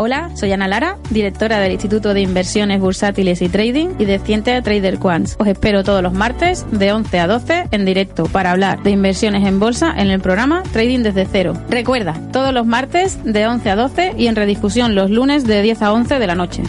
Hola, soy Ana Lara, directora del Instituto de Inversiones Bursátiles y Trading y de Ciente Trader Quants. Os espero todos los martes de 11 a 12 en directo para hablar de inversiones en bolsa en el programa Trading desde cero. Recuerda, todos los martes de 11 a 12 y en redifusión los lunes de 10 a 11 de la noche.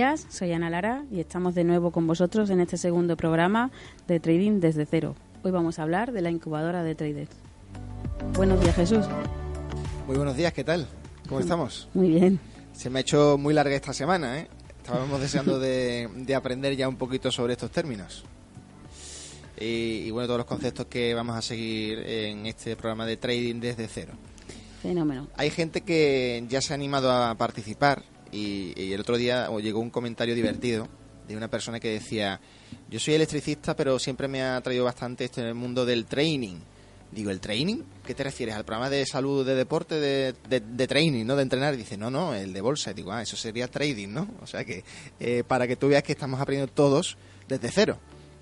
Días, soy Ana Lara y estamos de nuevo con vosotros en este segundo programa de Trading desde cero. Hoy vamos a hablar de la incubadora de traders. Buenos días, Jesús. Muy buenos días, ¿qué tal? ¿Cómo estamos? Muy bien. Se me ha hecho muy larga esta semana, ¿eh? Estábamos deseando de, de aprender ya un poquito sobre estos términos. Y, y bueno, todos los conceptos que vamos a seguir en este programa de Trading desde cero. Fenómeno. Hay gente que ya se ha animado a participar y, y el otro día llegó un comentario divertido de una persona que decía, yo soy electricista, pero siempre me ha traído bastante esto en el mundo del training. Digo, ¿el training? ¿Qué te refieres? ¿Al programa de salud, de deporte, de, de, de training, no? De entrenar. Dice, no, no, el de bolsa. Digo, ah, eso sería trading, ¿no? O sea que, eh, para que tú veas que estamos aprendiendo todos desde cero.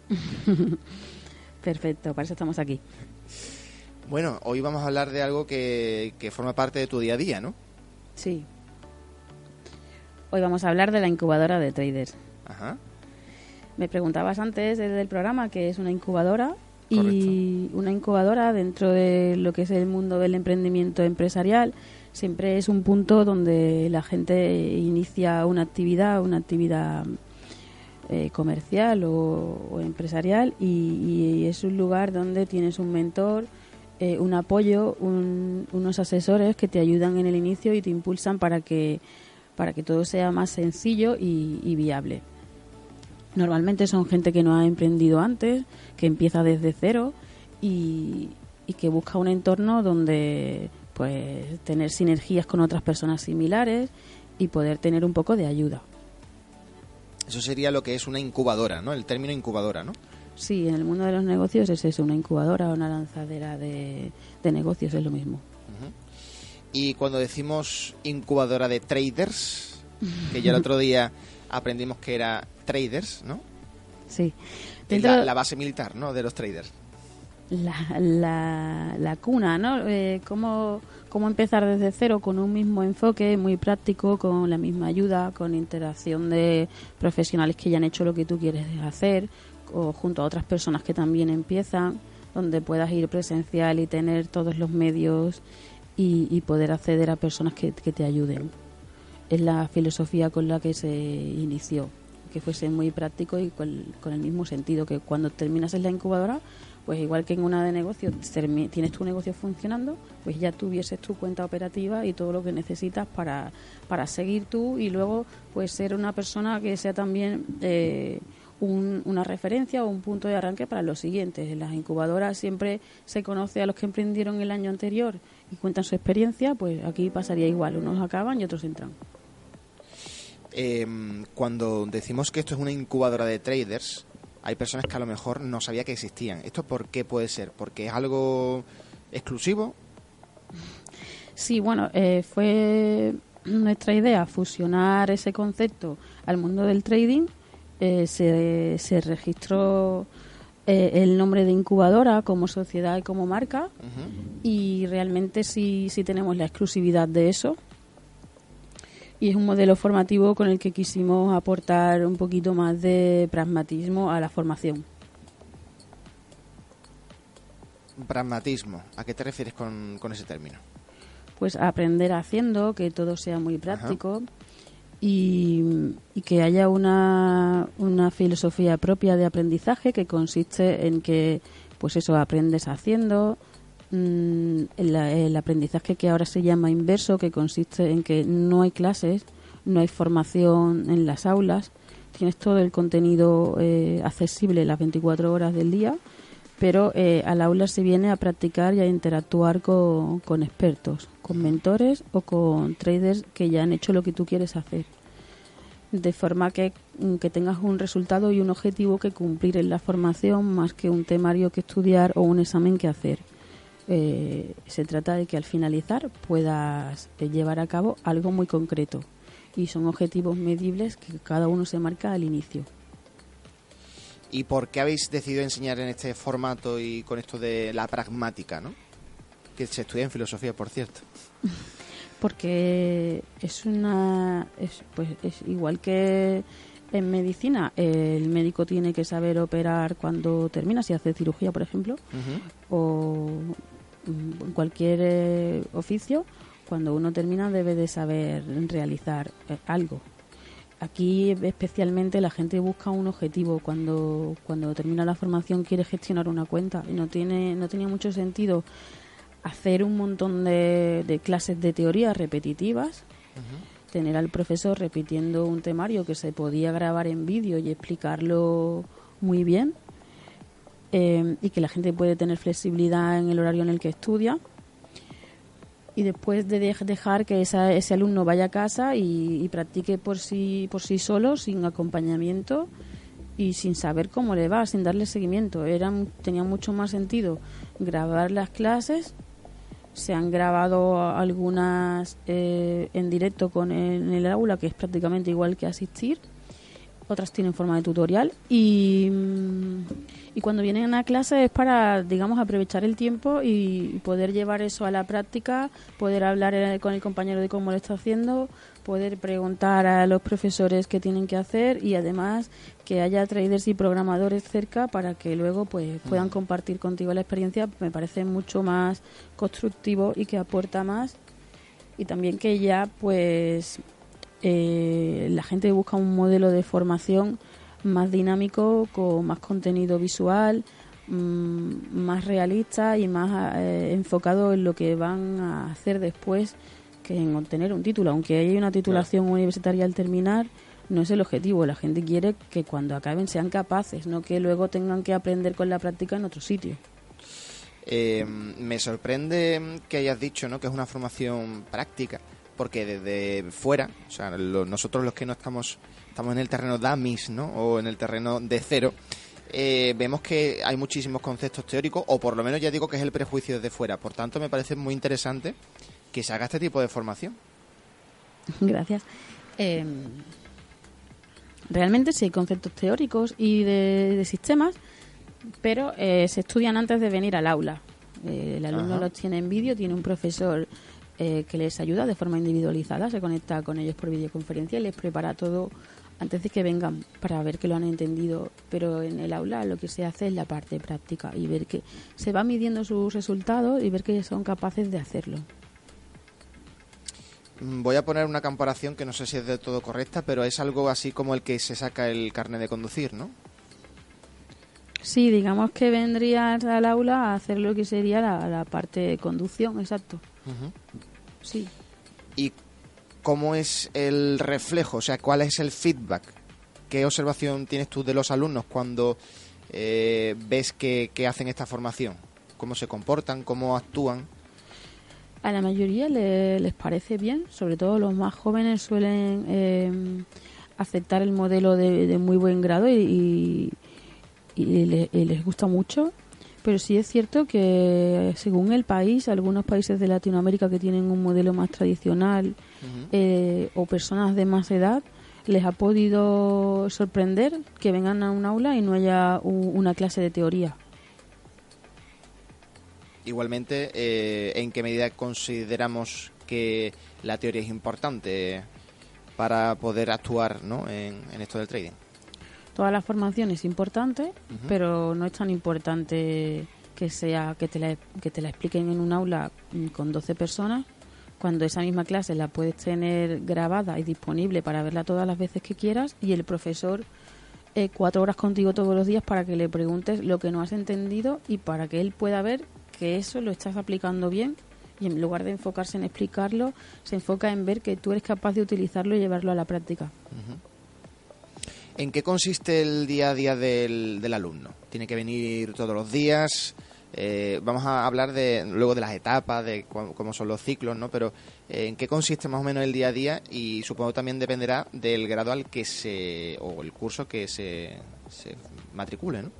Perfecto, para eso estamos aquí. Bueno, hoy vamos a hablar de algo que, que forma parte de tu día a día, ¿no? Sí. Hoy vamos a hablar de la incubadora de traders. Ajá. Me preguntabas antes desde el programa que es una incubadora y una incubadora dentro de lo que es el mundo del emprendimiento empresarial siempre es un punto donde la gente inicia una actividad, una actividad eh, comercial o, o empresarial y, y es un lugar donde tienes un mentor, eh, un apoyo, un- unos asesores que te ayudan en el inicio y te impulsan para que para que todo sea más sencillo y, y viable. Normalmente son gente que no ha emprendido antes, que empieza desde cero y, y que busca un entorno donde pues tener sinergias con otras personas similares y poder tener un poco de ayuda. Eso sería lo que es una incubadora, ¿no? El término incubadora, ¿no? Sí, en el mundo de los negocios es eso, una incubadora o una lanzadera de, de negocios, es lo mismo. Y cuando decimos incubadora de traders, que ya el otro día aprendimos que era traders, ¿no? Sí. Dentro- la, la base militar, ¿no? De los traders. la, la, la cuna, ¿no? Eh, cómo, cómo empezar desde cero con un mismo enfoque muy práctico, con la misma ayuda, con interacción de profesionales que ya han hecho lo que tú quieres hacer, o junto a otras personas que también empiezan, donde puedas ir presencial y tener todos los medios y, y poder acceder a personas que, que te ayuden. Es la filosofía con la que se inició, que fuese muy práctico y con, con el mismo sentido, que cuando terminas en la incubadora, pues igual que en una de negocios tienes tu negocio funcionando, pues ya tuvieses tu cuenta operativa y todo lo que necesitas para, para seguir tú y luego pues ser una persona que sea también eh, un- una referencia o un punto de arranque para los siguientes. En las incubadoras siempre se conoce a los que emprendieron el año anterior y cuentan su experiencia, pues aquí pasaría igual, unos acaban y otros entran. Eh, cuando decimos que esto es una incubadora de traders, hay personas que a lo mejor no sabía que existían. ¿Esto por qué puede ser? ¿Porque es algo exclusivo? Sí, bueno, eh, fue nuestra idea fusionar ese concepto al mundo del trading. Eh, se, se registró eh, el nombre de incubadora como sociedad y como marca y realmente sí, sí tenemos la exclusividad de eso. Y es un modelo formativo con el que quisimos aportar un poquito más de pragmatismo a la formación. Pragmatismo. ¿A qué te refieres con, con ese término? pues aprender haciendo, que todo sea muy práctico y, y que haya una, una filosofía propia de aprendizaje que consiste en que, pues eso, aprendes haciendo, mm, el, el aprendizaje que ahora se llama inverso, que consiste en que no hay clases, no hay formación en las aulas, tienes todo el contenido eh, accesible las 24 horas del día pero eh, al aula se viene a practicar y a interactuar con, con expertos, con mentores o con traders que ya han hecho lo que tú quieres hacer de forma que, mm, que, tengas un resultado y un objetivo que cumplir en la formación más que un temario que estudiar o un examen que hacer. Eh, se trata de que al finalizar puedas eh, llevar a cabo algo muy concreto y son objetivos medibles que cada uno se marca al inicio. ¿Y por qué habéis decidido enseñar en este formato y con esto de la pragmática, ¿no? que se estudia en filosofía, por cierto? porque es una es, pues es igual que en medicina el médico tiene que saber operar cuando termina si hace cirugía por ejemplo o en cualquier eh, oficio cuando uno termina debe de saber realizar eh, algo aquí especialmente la gente busca un objetivo cuando cuando termina la formación quiere gestionar una cuenta y no tiene no tenía mucho sentido hacer un montón de, clases de teoría repetitivas, tener al profesor repitiendo un temario que se podía grabar en vídeo y explicarlo muy bien, eh, y que la gente puede tener flexibilidad en el horario en el que estudia. Y después de dejar que ese alumno vaya a casa y, practique por sí, por sí solo, sin acompañamiento y sin saber cómo le va, sin darle seguimiento. Era, tenía mucho más sentido grabar las clases se han grabado algunas eh, en directo con en el aula, que es prácticamente igual que asistir. Otras tienen forma de tutorial. Y, mm, y cuando vienen a clase es para, digamos, aprovechar el tiempo y poder llevar eso a la práctica, poder hablar eh, con el compañero de cómo lo está haciendo, poder preguntar a los profesores qué tienen que hacer y además que haya traders y programadores cerca para que luego pues puedan compartir contigo la experiencia. Me parece mucho más constructivo y que aporta más. Y también que ya pues eh, la gente busca un modelo de formación más dinámico con más contenido visual mm, más realista y más eh, enfocado en lo que van a hacer después que en obtener un título. Aunque haya una titulación universitaria al terminar, no es el objetivo. La gente quiere que cuando acaben sean capaces, no que luego tengan que aprender con la práctica en otro sitio. Eh, me sorprende que hayas dicho ¿no? que es una formación práctica, porque desde fuera, o sea, nosotros los que no estamos, estamos en el terreno DAMIS ¿no? o en el terreno de cero, eh, vemos que hay muchísimos conceptos teóricos, o por lo menos ya digo que es el prejuicio desde fuera. Por tanto, me parece muy interesante que se haga este tipo de formación. Gracias. Eh, realmente sí hay conceptos teóricos y de, sistemas, pero eh, se estudian antes de venir al aula. Eh, el alumno los tiene en vídeo, tiene un profesor que les ayuda de forma individualizada, se conecta con ellos por videoconferencia y les prepara todo antes de que vengan para ver que lo han entendido. Pero en el aula lo que se hace es la parte práctica y ver que se va midiendo sus resultados y ver que son capaces de hacerlo. Mm, voy a poner una comparación que no sé si es de todo correcta, pero es algo así como el que se saca el carnet de conducir, ¿no? Sí, digamos que vendrías al aula a hacer lo que sería la, parte de conducción, exacto. Sí. ¿Y cómo es el reflejo? O sea, ¿cuál es el feedback? ¿Qué observación tienes tú de los alumnos cuando eh, ves que hacen esta formación? ¿Cómo se comportan? ¿Cómo actúan? A la mayoría les parece bien, sobre todo los más jóvenes suelen eh, aceptar el modelo de, muy buen grado y, les gusta mucho. Pero sí es cierto que según el país, algunos países de Latinoamérica que tienen un modelo más tradicional eh, o personas de más edad, les ha podido sorprender que vengan a un aula y no haya una clase de teoría. Igualmente, eh, ¿en qué medida consideramos que la teoría es importante para poder actuar ¿no? en, esto del trading? Toda la formación es importante, pero no es tan importante que sea que te, la, que te la expliquen en un aula con 12 personas cuando esa misma clase la puedes tener grabada y disponible para verla todas las veces que quieras y el profesor eh, cuatro horas contigo todos los días para que le preguntes lo que no has entendido y para que él pueda ver que eso lo estás aplicando bien y en lugar de enfocarse en explicarlo, se enfoca en ver que tú eres capaz de utilizarlo y llevarlo a la práctica. ¿En qué consiste el día a día del, alumno? tiene que venir todos los días. Eh, vamos a hablar de luego de las etapas, de cómo son los ciclos, ¿no? Pero eh, en qué consiste más o menos el día a día y supongo también dependerá del grado al que se o el curso que se, se matricule, ¿no?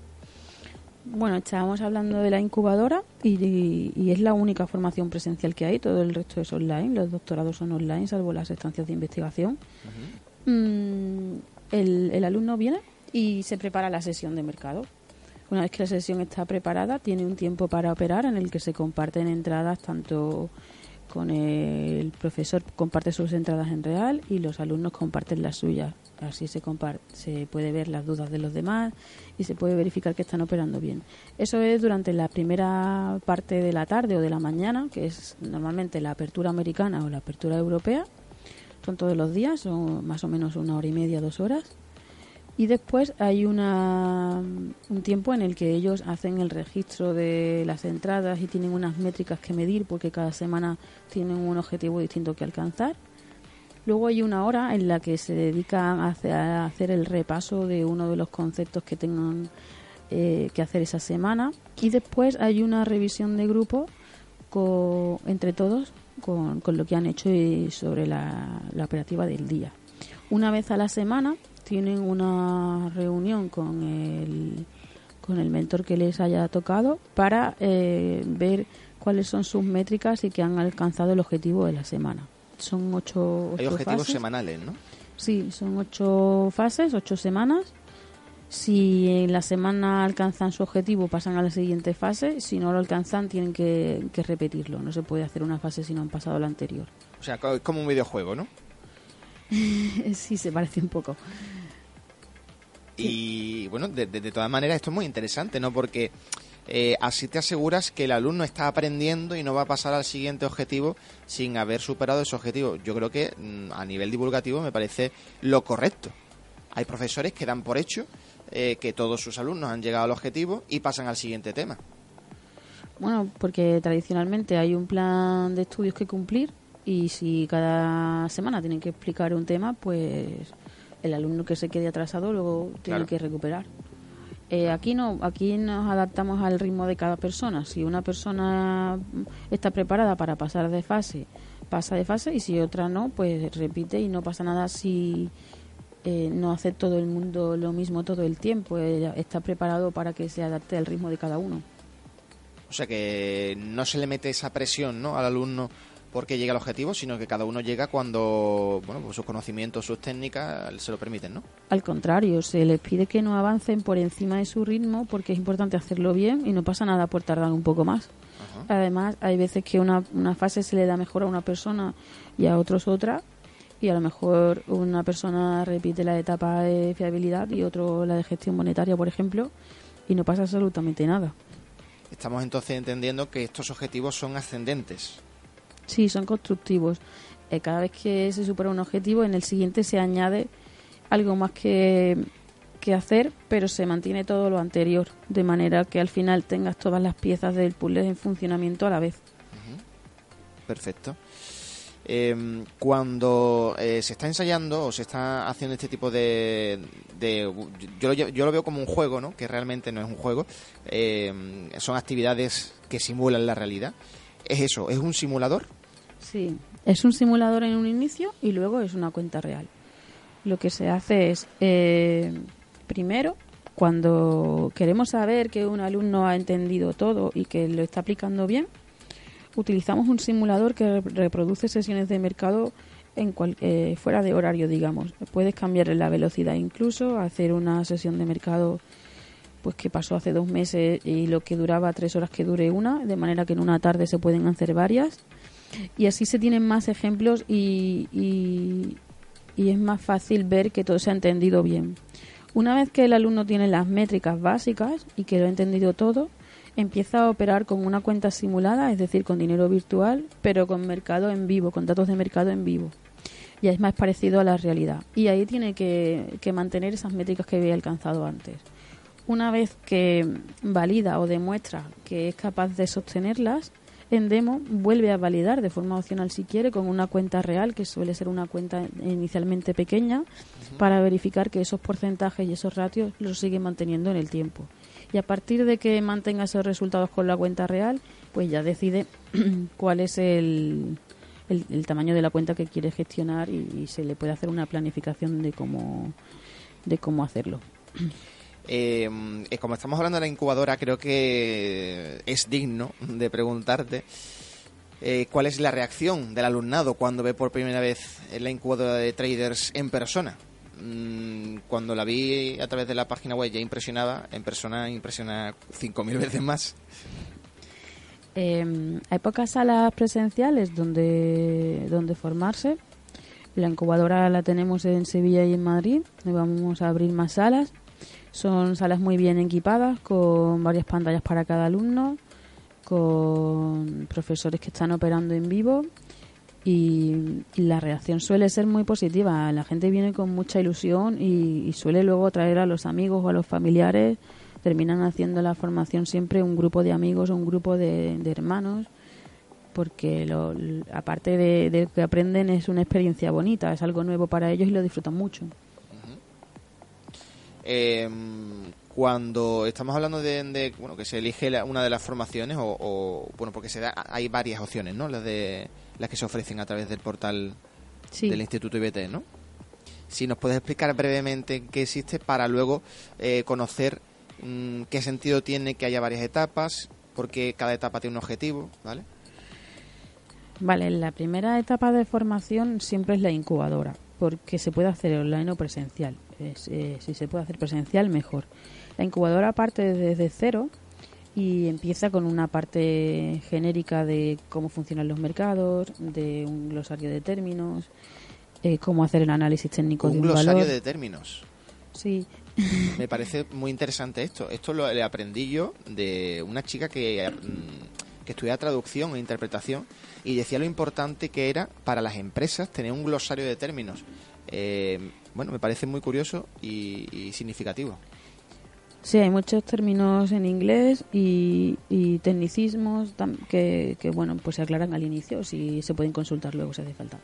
Bueno, estábamos hablando de la incubadora y, es la única formación presencial que hay, todo el resto es online, los doctorados son online, salvo las estancias de investigación. Mm, el, el alumno viene y se prepara la sesión de mercado. Una vez que la sesión está preparada, tiene un tiempo para operar en el que se comparten entradas tanto con el profesor comparte sus entradas en real y los alumnos comparten las suyas. Así se, se puede ver las dudas de los demás y se puede verificar que están operando bien. Eso es durante la primera parte de la tarde o de la mañana, que es normalmente la apertura americana o la apertura europea. Son todos los días, son más o menos una hora y media, dos horas. Y después hay una, un tiempo en el que ellos hacen el registro de las entradas y tienen unas métricas que medir porque cada semana tienen un objetivo distinto que alcanzar. Luego hay una hora en la que se dedican a hacer, el repaso de uno de los conceptos que tengan eh, que hacer esa semana. Y después hay una revisión de grupo entre todos con, lo que han hecho y sobre la, operativa del día. Una vez a la semana tienen una reunión con el, con el mentor que les haya tocado para eh, ver cuáles son sus métricas y que han alcanzado el objetivo de la semana son ocho, Hay objetivos semanales, ¿no? Sí, son ocho fases, ocho semanas. Si en la semana alcanzan su objetivo, pasan a la siguiente fase. Si no lo alcanzan, tienen que, repetirlo. No se puede hacer una fase si no han pasado la anterior. O sea, es como un videojuego, ¿no? sí, se parece un poco. Y bueno, de, de, todas maneras, esto es muy interesante, ¿no? Porque eh, así te aseguras que el alumno está aprendiendo y no va a pasar al siguiente objetivo sin haber superado ese objetivo. Yo creo que mm, a nivel divulgativo me parece lo correcto. Hay profesores que dan por hecho eh, que todos sus alumnos han llegado al objetivo y pasan al siguiente tema. Bueno, porque tradicionalmente hay un plan de estudios que cumplir y si cada semana tienen que explicar un tema, pues el alumno que se quede atrasado luego tiene que recuperar. Eh, aquí no, aquí nos adaptamos al ritmo de cada persona. Si una persona está preparada para pasar de fase, pasa de fase y si otra no, pues repite y no pasa nada si eh, no hace todo el mundo lo mismo todo el tiempo. está preparado para que se adapte al ritmo de cada uno. O sea que no se le mete esa presión, ¿no? Al alumno porque llega al objetivo, sino que cada uno llega cuando bueno, pues sus conocimientos, sus técnicas se lo permiten, ¿no? Al contrario, se les pide que no avancen por encima de su ritmo porque es importante hacerlo bien y no pasa nada por tardar un poco más. Además, hay veces que una, una fase se le da mejor a una persona y a otros otra y a lo mejor una persona repite la etapa de fiabilidad y otro la de gestión monetaria, por ejemplo, y no pasa absolutamente nada. Estamos entonces entendiendo que estos objetivos son ascendentes. Sí, son constructivos. Eh, cada vez que se supera un objetivo, en el siguiente se añade algo más que, que hacer, pero se mantiene todo lo anterior, de manera que al final tengas todas las piezas del puzzle en funcionamiento a la vez. Perfecto. Em, cuando eh, se está ensayando o se está haciendo este tipo de... de yo, lo, yo, lo, veo como un juego, ¿no? Que realmente no es un juego. Em, son actividades que simulan la realidad. ¿Es eso? ¿Es un simulador? Sí, es un simulador en un inicio y luego es una cuenta real. Lo que se hace es, eh, primero, cuando queremos saber que un alumno ha entendido todo y que lo está aplicando bien, utilizamos un simulador que reproduce sesiones de mercado en eh, fuera de horario, digamos. Puedes cambiar la velocidad incluso, hacer una sesión de mercado pues que pasó hace dos meses y lo que duraba tres horas que dure una, de manera que en una tarde se pueden hacer varias y así se tienen más ejemplos y, es más fácil ver que todo se ha entendido bien. Una vez que el alumno tiene las métricas básicas y que lo ha entendido todo, empieza a operar con una cuenta simulada, es decir, con dinero virtual, pero con mercado en vivo, con datos de mercado en vivo. Ya es más parecido a la realidad. Y ahí tiene que, que mantener esas métricas que había alcanzado antes. Una vez que valida o demuestra que es capaz de sostenerlas, en demo vuelve a validar de forma opcional si quiere con una cuenta real, que suele ser una cuenta inicialmente pequeña, para verificar que esos porcentajes y esos ratios los sigue manteniendo en el tiempo. Y a partir de que mantenga esos resultados con la cuenta real, pues ya decide cuál es el, el, tamaño de la cuenta que quiere gestionar y, se le puede hacer una planificación de cómo, de cómo hacerlo. Eh, eh, como estamos hablando de la incubadora, creo que es digno de preguntarte eh, cuál es la reacción del alumnado cuando ve por primera vez la incubadora de traders en persona. Mm, cuando la vi a través de la página web ya impresionaba, en persona impresiona 5.000 veces más. Eh, hay pocas salas presenciales donde, donde formarse. La incubadora la tenemos en Sevilla y en Madrid. Vamos a abrir más salas. Son salas muy bien equipadas, con varias pantallas para cada alumno, con profesores que están operando en vivo y, la reacción suele ser muy positiva. La gente viene con mucha ilusión y, suele luego traer a los amigos o a los familiares terminan haciendo la formación siempre un grupo de amigos o un grupo de, hermanos porque lo, aparte de, que aprenden es una experiencia bonita, es algo nuevo para ellos y lo disfrutan mucho. Em, cuando estamos hablando de, bueno que se elige una de las formaciones o, bueno porque se da hay varias opciones no las de las que se ofrecen a través del portal del Instituto IBT no si nos puedes explicar brevemente qué existe para luego eh, conocer Mm, qué sentido tiene que haya varias etapas, porque cada etapa tiene un objetivo, ¿vale? Vale, la primera etapa de formación siempre es la incubadora, porque se puede hacer online o presencial. Eh, si se puede hacer presencial, mejor. La incubadora parte desde cero y empieza con una parte genérica de cómo funcionan los mercados, de un glosario de términos, eh, cómo hacer el análisis técnico de un glosario de términos. Sí, me parece muy interesante esto. Esto lo le aprendí yo de una chica que, mm, que estudiaba traducción e interpretación y decía lo importante que era para las empresas tener un glosario de términos. Eh, bueno, me parece muy curioso y, significativo. Sí, hay muchos términos en inglés y, tecnicismos que, bueno, pues se aclaran al inicio, si se pueden consultar luego si hace falta.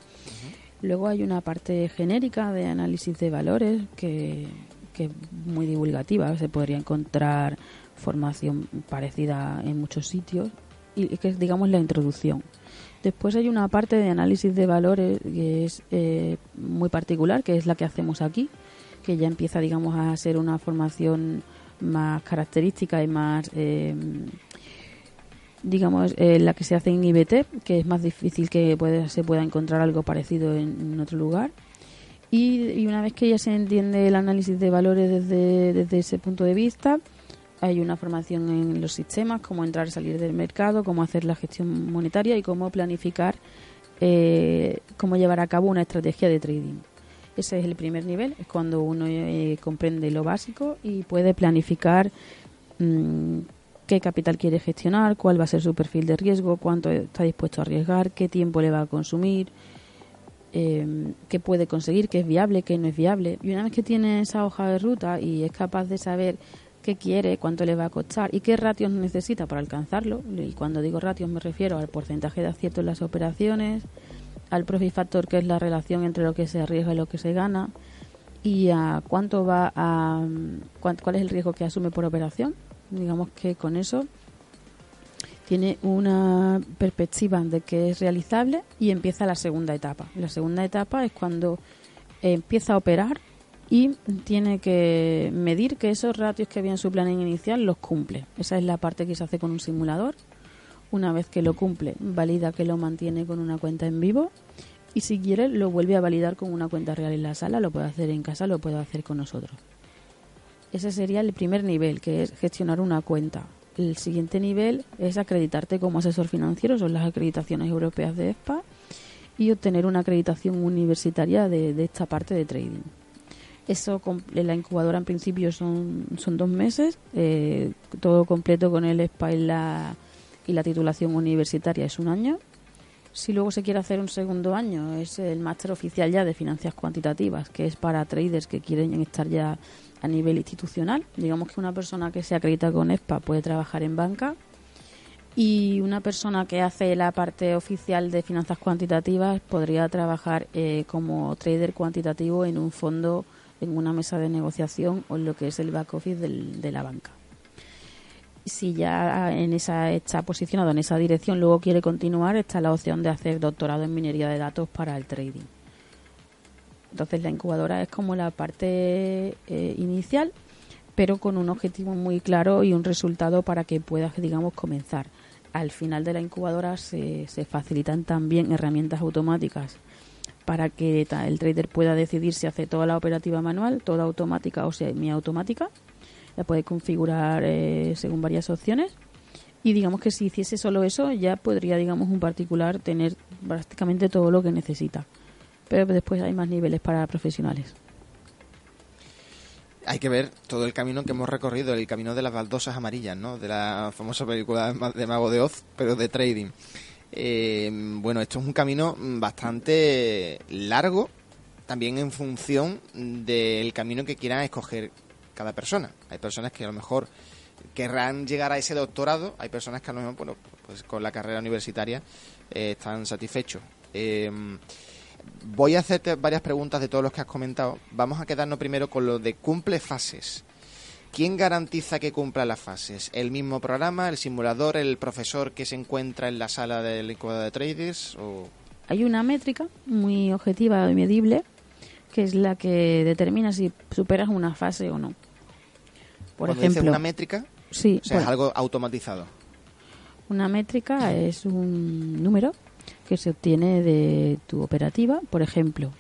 Luego hay una parte genérica de análisis de valores que, que es muy divulgativa, se podría encontrar formación parecida en muchos sitios y que es digamos la introducción. Después hay una parte de análisis de valores que es eh, muy particular, que es la que hacemos aquí, que ya empieza digamos a ser una formación más característica y más eh, digamos eh, la que se hace en IBT, que es más difícil que se pueda encontrar algo parecido en otro lugar y, una vez que ya se entiende el análisis de valores desde, desde ese punto de vista, hay una formación en los sistemas, cómo entrar y salir del mercado, cómo hacer la gestión monetaria y cómo planificar, eh, cómo llevar a cabo una estrategia de trading. Ese es el primer nivel, es cuando uno eh, comprende lo básico y puede planificar mm, qué capital quiere gestionar, cuál va a ser su perfil de riesgo, cuánto está dispuesto a arriesgar, qué tiempo le va a consumir, eh, qué puede conseguir, qué es viable, qué no es viable. Y una vez que tiene esa hoja de ruta y es capaz de saber qué quiere, cuánto le va a costar y qué ratios necesita para alcanzarlo, y cuando digo ratios me refiero al porcentaje de acierto en las operaciones, al profit factor que es la relación entre lo que se arriesga y lo que se gana, y a cuánto va a cuál es el riesgo que asume por operación. Digamos que con eso tiene una perspectiva de que es realizable y empieza la segunda etapa. La segunda etapa es cuando empieza a operar y tiene que medir que esos ratios que había en su plan inicial los cumple. Esa es la parte que se hace con un simulador. Una vez que lo cumple, valida que lo mantiene con una cuenta en vivo y si quiere lo vuelve a validar con una cuenta real en la sala, lo puede hacer en casa, lo puede hacer con nosotros. Ese sería el primer nivel, que es gestionar una cuenta. El siguiente nivel es acreditarte como asesor financiero, son las acreditaciones europeas de ESPA, y obtener una acreditación universitaria de, esta parte de trading. Eso, la incubadora en principio son, son dos meses, eh, todo completo con el ESPA y la, y la titulación universitaria es un año. Si luego se quiere hacer un segundo año, es el máster oficial ya de finanzas cuantitativas, que es para traders que quieren estar ya a nivel institucional. Digamos que una persona que se acredita con ESPA puede trabajar en banca y una persona que hace la parte oficial de finanzas cuantitativas podría trabajar eh, como trader cuantitativo en un fondo, en una mesa de negociación o en lo que es el back office de la banca. Si ya en esa está posicionado en esa dirección, luego quiere continuar, está la opción de hacer doctorado en minería de datos para el trading. Entonces la incubadora es como la parte eh, inicial, pero con un objetivo muy claro y un resultado para que puedas, digamos, comenzar. Al final de la incubadora se, se facilitan también herramientas automáticas para que el trader pueda decidir si hace toda la operativa manual, toda automática o semiautomática la puede configurar eh, según varias opciones y digamos que si hiciese solo eso ya podría digamos un particular tener prácticamente todo lo que necesita pero después hay más niveles para profesionales hay que ver todo el camino que hemos recorrido, el camino de las baldosas amarillas, ¿no? De la famosa película de Mago de Oz, pero de trading. Eh, bueno, esto es un camino bastante largo, también en función del camino que quieran escoger cada persona. Hay personas que a lo mejor querrán llegar a ese doctorado, hay personas que a lo mejor, bueno, pues con la carrera universitaria eh, están satisfechos. Em, voy a hacerte varias preguntas de todos los que has comentado. Vamos a quedarnos primero con lo de cumple fases. ¿Quién garantiza que cumpla las fases? ¿El mismo programa, el simulador, el profesor que se encuentra en la sala del incubador de traders? O... Hay una métrica muy objetiva y medible que es la que determina si superas una fase o no. Por ejemplo, una métrica, sí, o sea, es algo automatizado. Una métrica es un número que se obtiene de tu operativa. Por ejemplo,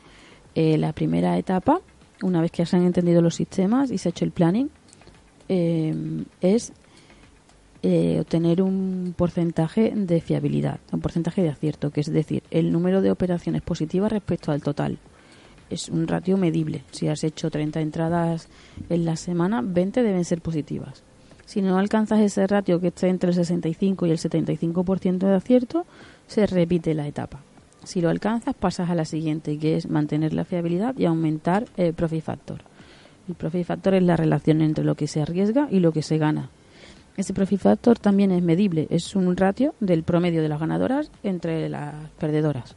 eh, la primera etapa, una vez que se han entendido los sistemas y se ha hecho el planning, eh, es eh, obtener un porcentaje de fiabilidad, un porcentaje de acierto, que es decir, el número de operaciones positivas respecto al total es un ratio medible. Si has hecho 30 entradas en la semana, 20 deben ser positivas. Si no alcanzas ese ratio que está entre el 65 y el 75% de acierto, se repite la etapa. Si lo alcanzas, pasas a la siguiente, que es mantener la fiabilidad y aumentar el profit factor. El profit factor es la relación entre lo que se arriesga y lo que se gana. Ese profit factor también es medible, es un ratio del promedio de las ganadoras entre las perdedoras.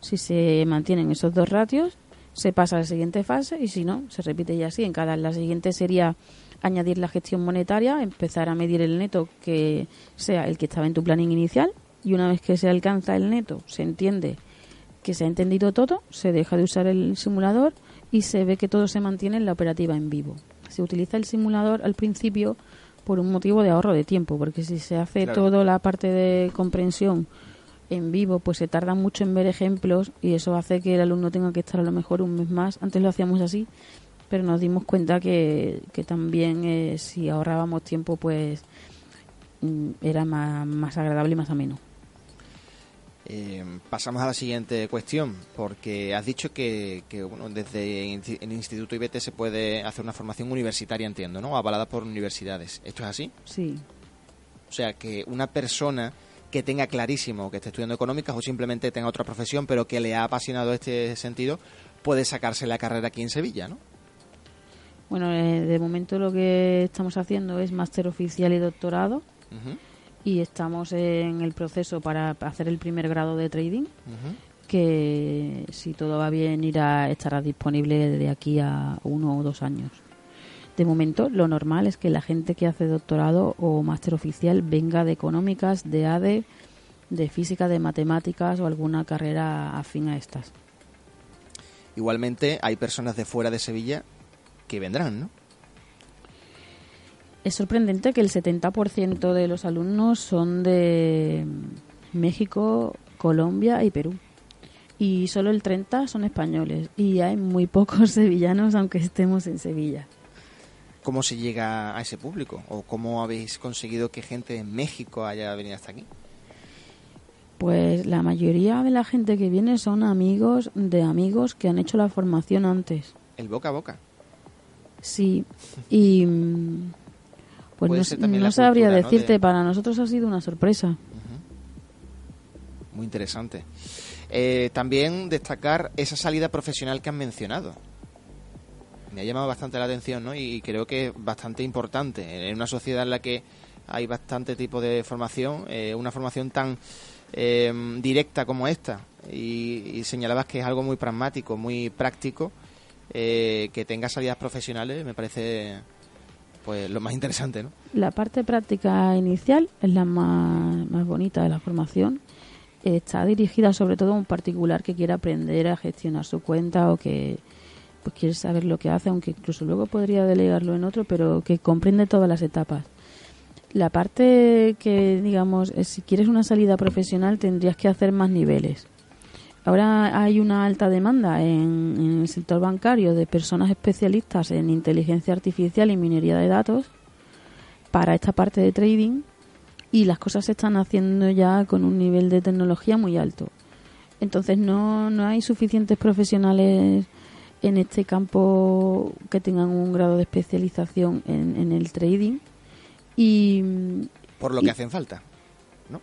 Si se mantienen esos dos ratios, se pasa a la siguiente fase y si no, se repite ya así. En cada la siguiente sería añadir la gestión monetaria, empezar a medir el neto que sea el que estaba en tu planning inicial y una vez que se alcanza el neto, se entiende que se ha entendido todo, se deja de usar el simulador y se ve que todo se mantiene en la operativa en vivo. Se utiliza el simulador al principio por un motivo de ahorro de tiempo, porque si se hace toda la parte de comprensión en vivo, pues se tarda mucho en ver ejemplos y eso hace que el alumno tenga que estar a lo mejor un mes más. Antes lo hacíamos así, pero nos dimos cuenta que, que también eh, si ahorrábamos tiempo, pues mm, era más, más agradable y más ameno. Eh, pasamos a la siguiente cuestión, porque has dicho que, que bueno, desde el Instituto IBT se puede hacer una formación universitaria, entiendo, ¿no? Avalada por universidades. ¿Esto es así? Sí. O sea, que una persona que tenga clarísimo que esté estudiando económicas o simplemente tenga otra profesión, pero que le ha apasionado este sentido, puede sacarse la carrera aquí en Sevilla, ¿no? Bueno, eh, de momento lo que estamos haciendo es máster oficial y doctorado. Y estamos en el proceso para hacer el primer grado de trading, que si todo va bien irá estará disponible de aquí a uno o dos años. De momento, lo normal es que la gente que hace doctorado o máster oficial venga de económicas, de ADE, de física, de matemáticas o alguna carrera afín a estas. Igualmente, hay personas de fuera de Sevilla que vendrán, ¿no? Es sorprendente que el 70% de los alumnos son de México, Colombia y Perú. Y solo el 30% son españoles. Y hay muy pocos sevillanos, aunque estemos en Sevilla cómo se llega a ese público o cómo habéis conseguido que gente de México haya venido hasta aquí. Pues la mayoría de la gente que viene son amigos de amigos que han hecho la formación antes. El boca a boca. Sí, y mm, pues no, sabría decirte, para nosotros ha sido una sorpresa. Muy interesante. Eh, también destacar esa salida profesional que han mencionado ha llamado bastante la atención, ¿no? Y creo que es bastante importante en una sociedad en la que hay bastante tipo de formación, eh, una formación tan eh, directa como esta. Y, señalabas que es algo muy pragmático, muy práctico, eh, que tenga salidas profesionales, me parece pues lo más interesante, ¿no? La parte práctica inicial es la más, más bonita de la formación. Está dirigida sobre todo a un particular que quiera aprender a gestionar su cuenta o que pues quiere saber lo que hace, aunque incluso luego podría delegarlo en otro, pero que comprende todas las etapas. La parte que, digamos, si quieres una salida profesional tendrías que hacer más niveles. Ahora hay una alta demanda en, en, el sector bancario de personas especialistas en inteligencia artificial y minería de datos para esta parte de trading y las cosas se están haciendo ya con un nivel de tecnología muy alto. Entonces no, no hay suficientes profesionales en este campo que tengan un grado de especialización en, en el trading y por lo que hacen falta ¿no?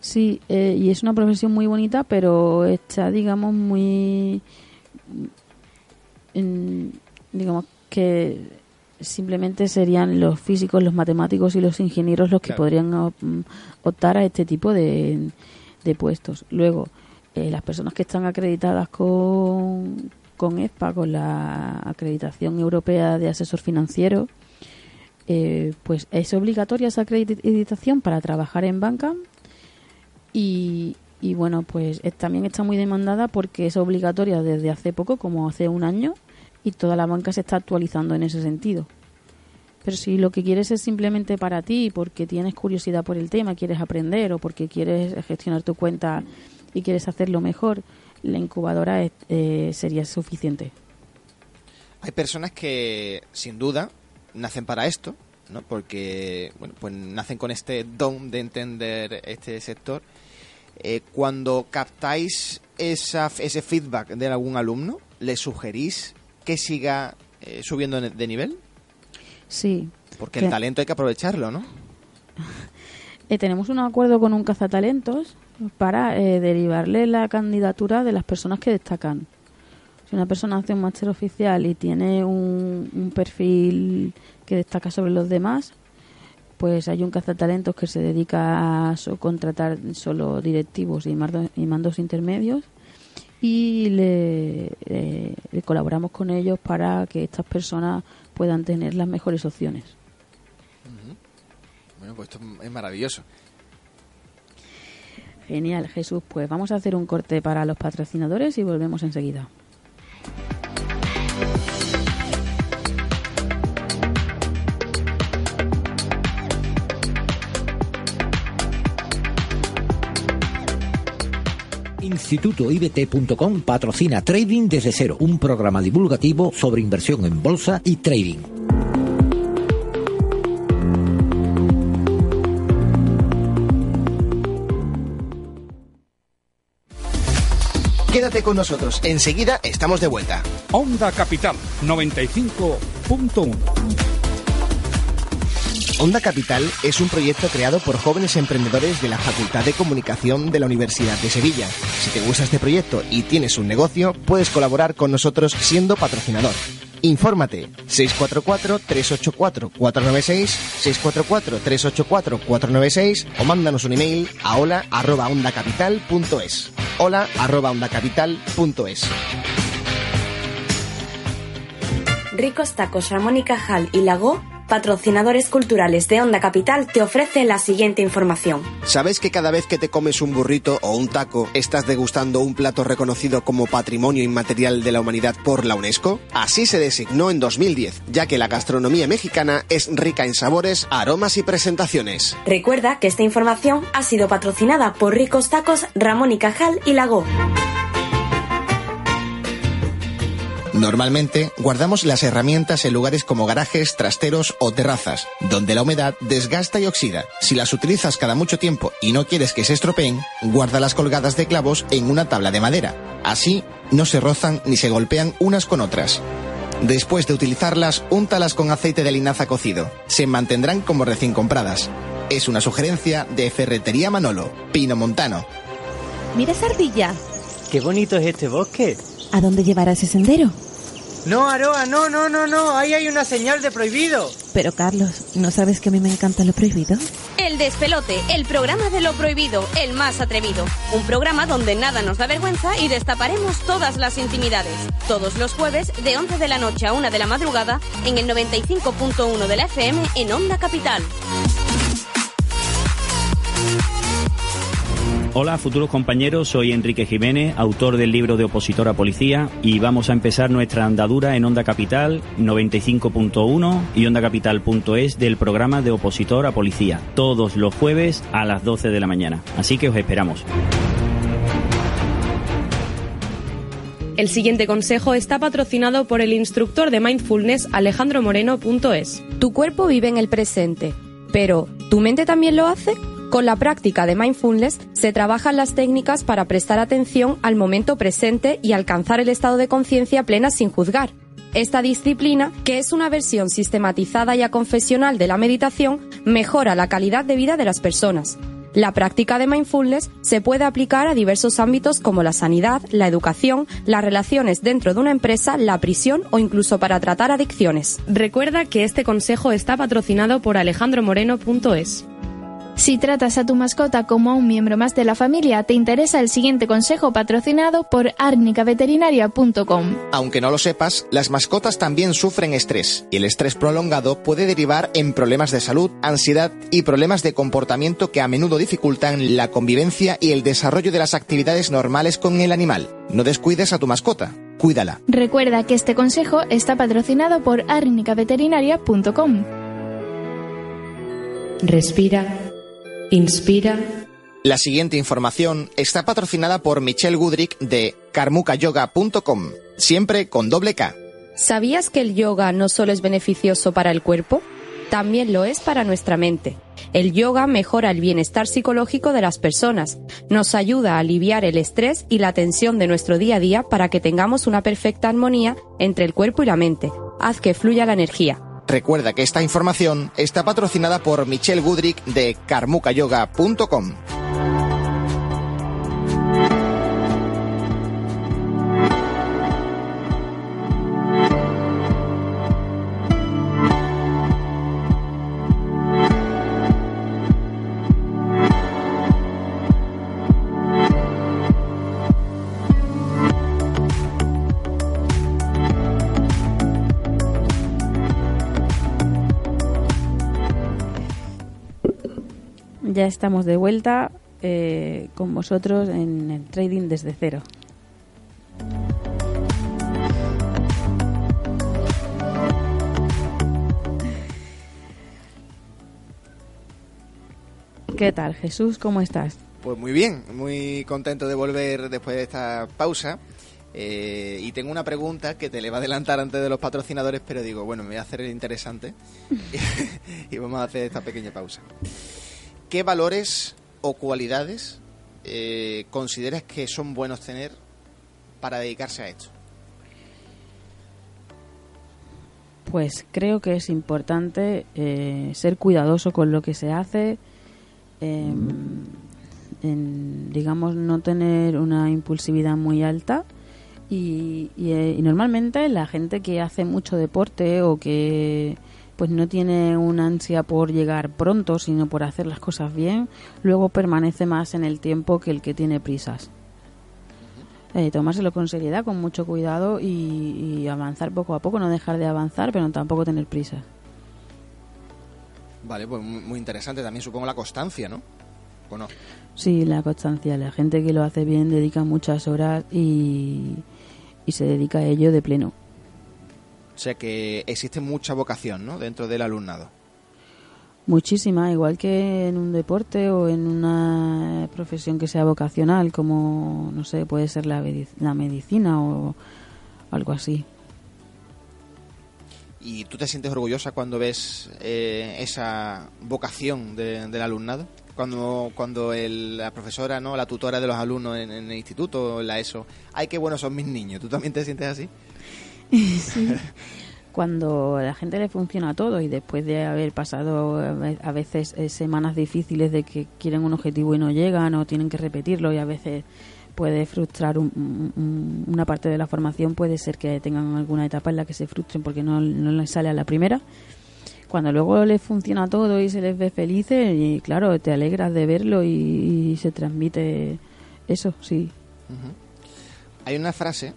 sí eh, y es una profesión muy bonita pero está digamos muy en, digamos que simplemente serían los físicos los matemáticos y los ingenieros los que Claro. podrían mm, optar a este tipo de, de puestos luego eh, las personas que están acreditadas con, con ESPA, con la acreditación europea de asesor financiero, eh, pues es obligatoria esa acreditación para trabajar en banca y, y bueno, pues es- también está muy demandada porque es obligatoria desde hace poco, como hace un año, y toda la banca se está actualizando en ese sentido. Pero si lo que quieres es simplemente para ti, porque tienes curiosidad por el tema, quieres aprender o porque quieres gestionar tu cuenta y quieres hacerlo mejor, la incubadora es- eh, sería suficiente. Hay personas que, sin duda, nacen para esto, ¿no? Porque, bueno, pues nacen con este don de entender este sector. Eh, cuando captáis esa, ese feedback de algún alumno, ¿le sugerís que siga eh, subiendo de nivel? Sí. Porque el talento hay que aprovecharlo, ¿no? Eh, tenemos un acuerdo con un cazatalentos para eh, derivarle la candidatura de las personas que destacan. Si una persona hace un máster oficial y tiene un, perfil que destaca sobre los demás, pues hay un cazatalentos que se dedica a contratar solo directivos y, mandos intermedios y le, le colaboramos con ellos para que estas personas puedan tener las mejores opciones. Bueno, pues esto es maravilloso. Genial, Jesús. Pues vamos a hacer un corte para los patrocinadores y volvemos enseguida. InstitutoIBT.com patrocina Trading desde cero, un programa divulgativo sobre inversión en bolsa y trading. Quédate con nosotros, enseguida estamos de vuelta. Onda Capital 95.1. Onda Capital es un proyecto creado por jóvenes emprendedores de la Facultad de Comunicación de la Universidad de Sevilla. Si te gusta este proyecto y tienes un negocio, puedes colaborar con nosotros siendo patrocinador. Infórmate 644-384-496, 644-384-496 o mándanos un email a hola arroba ondacapital.es. Hola arroba ondacapital.es. Ricos Tacos Ramón y Cajal y Lago, patrocinadores culturales de Onda Capital, te ofrece la siguiente información. ¿Sabes que cada vez que te comes un burrito o un taco estás degustando un plato reconocido como Patrimonio Inmaterial de la Humanidad por la UNESCO? Así se designó en 2010, ya que la gastronomía mexicana es rica en sabores, aromas y presentaciones. Recuerda que esta información ha sido patrocinada por Ricos Tacos Ramón y Cajal y Lago. Normalmente guardamos las herramientas en lugares como garajes, trasteros o terrazas, donde la humedad desgasta y oxida. Si las utilizas cada mucho tiempo y no quieres que se estropeen, guárdalas colgadas de clavos en una tabla de madera. Así no se rozan ni se golpean unas con otras. Después de utilizarlas, úntalas con aceite de linaza cocido. Se mantendrán como recién compradas. Es una sugerencia de Ferretería Manolo, Pino Montano. Mira esa ardilla. Qué bonito es este bosque. ¿A dónde llevará ese sendero? No, Aroa, no, no, no, no. Ahí hay una señal de prohibido. Pero Carlos, ¿no sabes que a mí me encanta lo prohibido? El Despelote, el programa de lo prohibido, el más atrevido. Un programa donde nada nos da vergüenza y destaparemos todas las intimidades. Todos los jueves, de 11 de la noche a 1 de la madrugada, en el 95.1 de la FM en Onda Capital. Hola, futuros compañeros, soy Enrique Jiménez, autor del libro de Opositor a Policía, y vamos a empezar nuestra andadura en Onda Capital 95.1 y ondacapital.es del programa de Opositor a Policía, todos los jueves a las 12 de la mañana. Así que os esperamos. El siguiente consejo está patrocinado por el instructor de mindfulness Alejandro Moreno.es. Tu cuerpo vive en el presente, pero ¿tu mente también lo hace? Con la práctica de mindfulness se trabajan las técnicas para prestar atención al momento presente y alcanzar el estado de conciencia plena sin juzgar. Esta disciplina, que es una versión sistematizada y aconfesional de la meditación, mejora la calidad de vida de las personas. La práctica de mindfulness se puede aplicar a diversos ámbitos como la sanidad, la educación, las relaciones dentro de una empresa, la prisión o incluso para tratar adicciones. Recuerda que este consejo está patrocinado por alejandromoreno.es. Si tratas a tu mascota como a un miembro más de la familia, te interesa el siguiente consejo patrocinado por arnicaveterinaria.com. Aunque no lo sepas, las mascotas también sufren estrés y el estrés prolongado puede derivar en problemas de salud, ansiedad y problemas de comportamiento que a menudo dificultan la convivencia y el desarrollo de las actividades normales con el animal. No descuides a tu mascota, cuídala. Recuerda que este consejo está patrocinado por arnicaveterinaria.com. Respira. Inspira. La siguiente información está patrocinada por Michelle Goodrick de karmukayoga.com, siempre con doble K. ¿Sabías que el yoga no solo es beneficioso para el cuerpo? También lo es para nuestra mente. El yoga mejora el bienestar psicológico de las personas, nos ayuda a aliviar el estrés y la tensión de nuestro día a día para que tengamos una perfecta armonía entre el cuerpo y la mente. Haz que fluya la energía. Recuerda que esta información está patrocinada por Michelle Goodrick de karmukayoga.com. Ya estamos de vuelta eh, con vosotros en el trading desde cero. ¿Qué tal, Jesús? ¿Cómo estás? Pues muy bien, muy contento de volver después de esta pausa. Eh, y tengo una pregunta que te le va a adelantar antes de los patrocinadores, pero digo, bueno, me voy a hacer el interesante y vamos a hacer esta pequeña pausa. ¿Qué valores o cualidades eh, consideras que son buenos tener para dedicarse a esto? Pues creo que es importante eh, ser cuidadoso con lo que se hace, eh, en, digamos, no tener una impulsividad muy alta. Y, y, eh, y normalmente la gente que hace mucho deporte o que pues no tiene una ansia por llegar pronto, sino por hacer las cosas bien, luego permanece más en el tiempo que el que tiene prisas. Eh, tomárselo con seriedad, con mucho cuidado y, y, avanzar poco a poco, no dejar de avanzar, pero tampoco tener prisas. Vale, pues muy interesante también supongo la constancia, ¿no? ¿O no? Sí, la constancia. La gente que lo hace bien dedica muchas horas y, y se dedica a ello de pleno. O sea que existe mucha vocación, ¿no? Dentro del alumnado. Muchísima, igual que en un deporte o en una profesión que sea vocacional, como, no sé, puede ser la, la medicina o algo así. ¿Y tú te sientes orgullosa cuando ves eh, esa vocación de, del alumnado? Cuando, cuando el, la profesora, no la tutora de los alumnos en, en el instituto, en la ESO, ¡ay, qué buenos son mis niños! ¿Tú también te sientes así? sí. Cuando la gente le funciona todo y después de haber pasado a veces eh, semanas difíciles de que quieren un objetivo y no llegan o tienen que repetirlo y a veces puede frustrar un, un, una parte de la formación, puede ser que tengan alguna etapa en la que se frustren porque no, les sale a la primera. cuando luego les funciona todo y se les ve felices, y claro, te alegras de verlo y se transmite eso, sí. Hay una frase,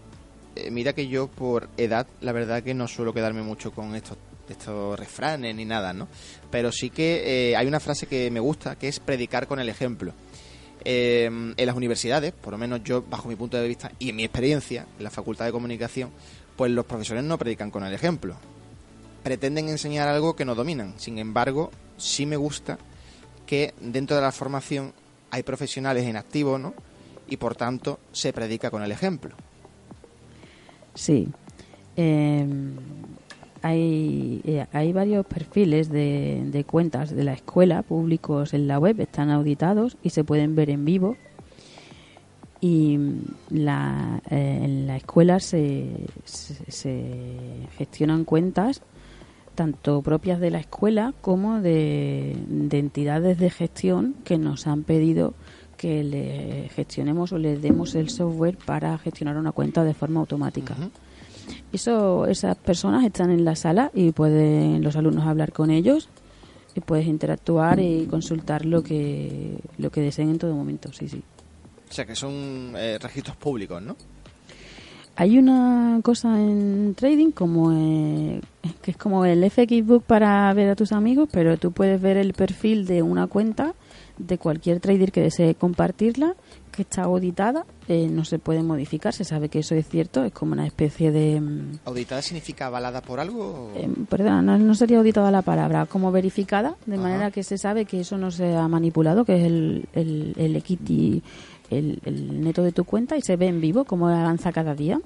eh, mira que yo por edad, la verdad que no suelo quedarme mucho con estos estos refranes ni nada, ¿no? Pero sí que eh, hay una frase que me gusta, que es predicar con el ejemplo. Eh, en las universidades, por lo menos yo, bajo mi punto de vista y en mi experiencia, en la Facultad de Comunicación, pues los profesores no predican con el ejemplo. Pretenden enseñar algo que no dominan. Sin embargo, sí me gusta que dentro de la formación hay profesionales en activo, ¿no? Y por tanto se predica con el ejemplo. Sí. Eh, hay, hay varios perfiles de, de, cuentas de la escuela públicos en la web, están auditados y se pueden ver en vivo. Y la, eh, en la escuela se, se, gestionan cuentas tanto propias de la escuela como de, de, entidades de gestión que nos han pedido que le gestionemos o les demos el software para gestionar una cuenta de forma automática. Uh -huh. Eso, esas personas están en la sala y pueden los alumnos hablar con ellos y puedes interactuar y consultar lo que lo que deseen en todo momento, sí, sí. O sea, que son eh, registros públicos, ¿no? Hay una cosa en trading como eh, que es como el FX Book para ver a tus amigos, pero tú puedes ver el perfil de una cuenta de cualquier trader que desee compartirla que está auditada, eh, no se puede modificar, se sabe que eso es cierto, es como una especie de... ¿Auditada significa avalada por algo? Eh, perdona, no, no, sería auditada la palabra, como verificada, de Ajá. manera que se sabe que eso no se ha manipulado, que es el, el, el equity, el, el neto de tu cuenta y se ve en vivo cómo avanza cada día.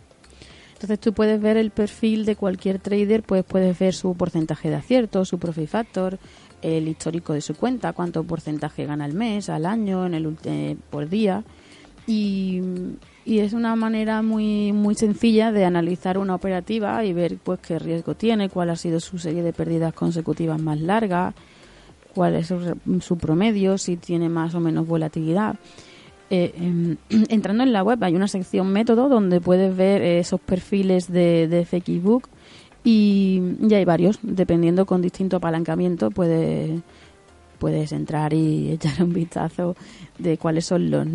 Entonces tú puedes ver el perfil de cualquier trader, pues puedes ver su porcentaje de acierto, su profit factor, el histórico de su cuenta, cuánto porcentaje gana al mes, al año, en el eh, por día. Y, y, es una manera muy muy sencilla de analizar una operativa y ver pues qué riesgo tiene, cuál ha sido su serie de pérdidas consecutivas más larga, cuál es su, su promedio, si tiene más o menos volatilidad. Eh, eh, entrando en la web hay una sección método donde puedes ver esos perfiles de, de FXbook y, y hay varios, dependiendo con distinto apalancamiento, puedes, puedes entrar y echar un vistazo de cuáles son los,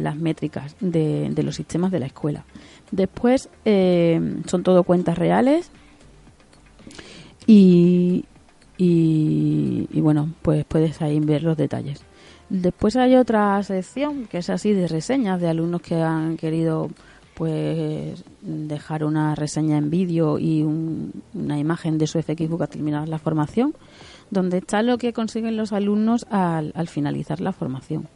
las métricas de, de, los sistemas de la escuela. Después eh, son todo cuentas reales y, y, y, bueno, pues puedes ahí ver los detalles. Después hay otra sección que es así de reseñas de alumnos que han querido pues dejar una reseña en vídeo y un, una imagen de su FXbook al terminar la formación, donde está lo que consiguen los alumnos al, al finalizar la formación.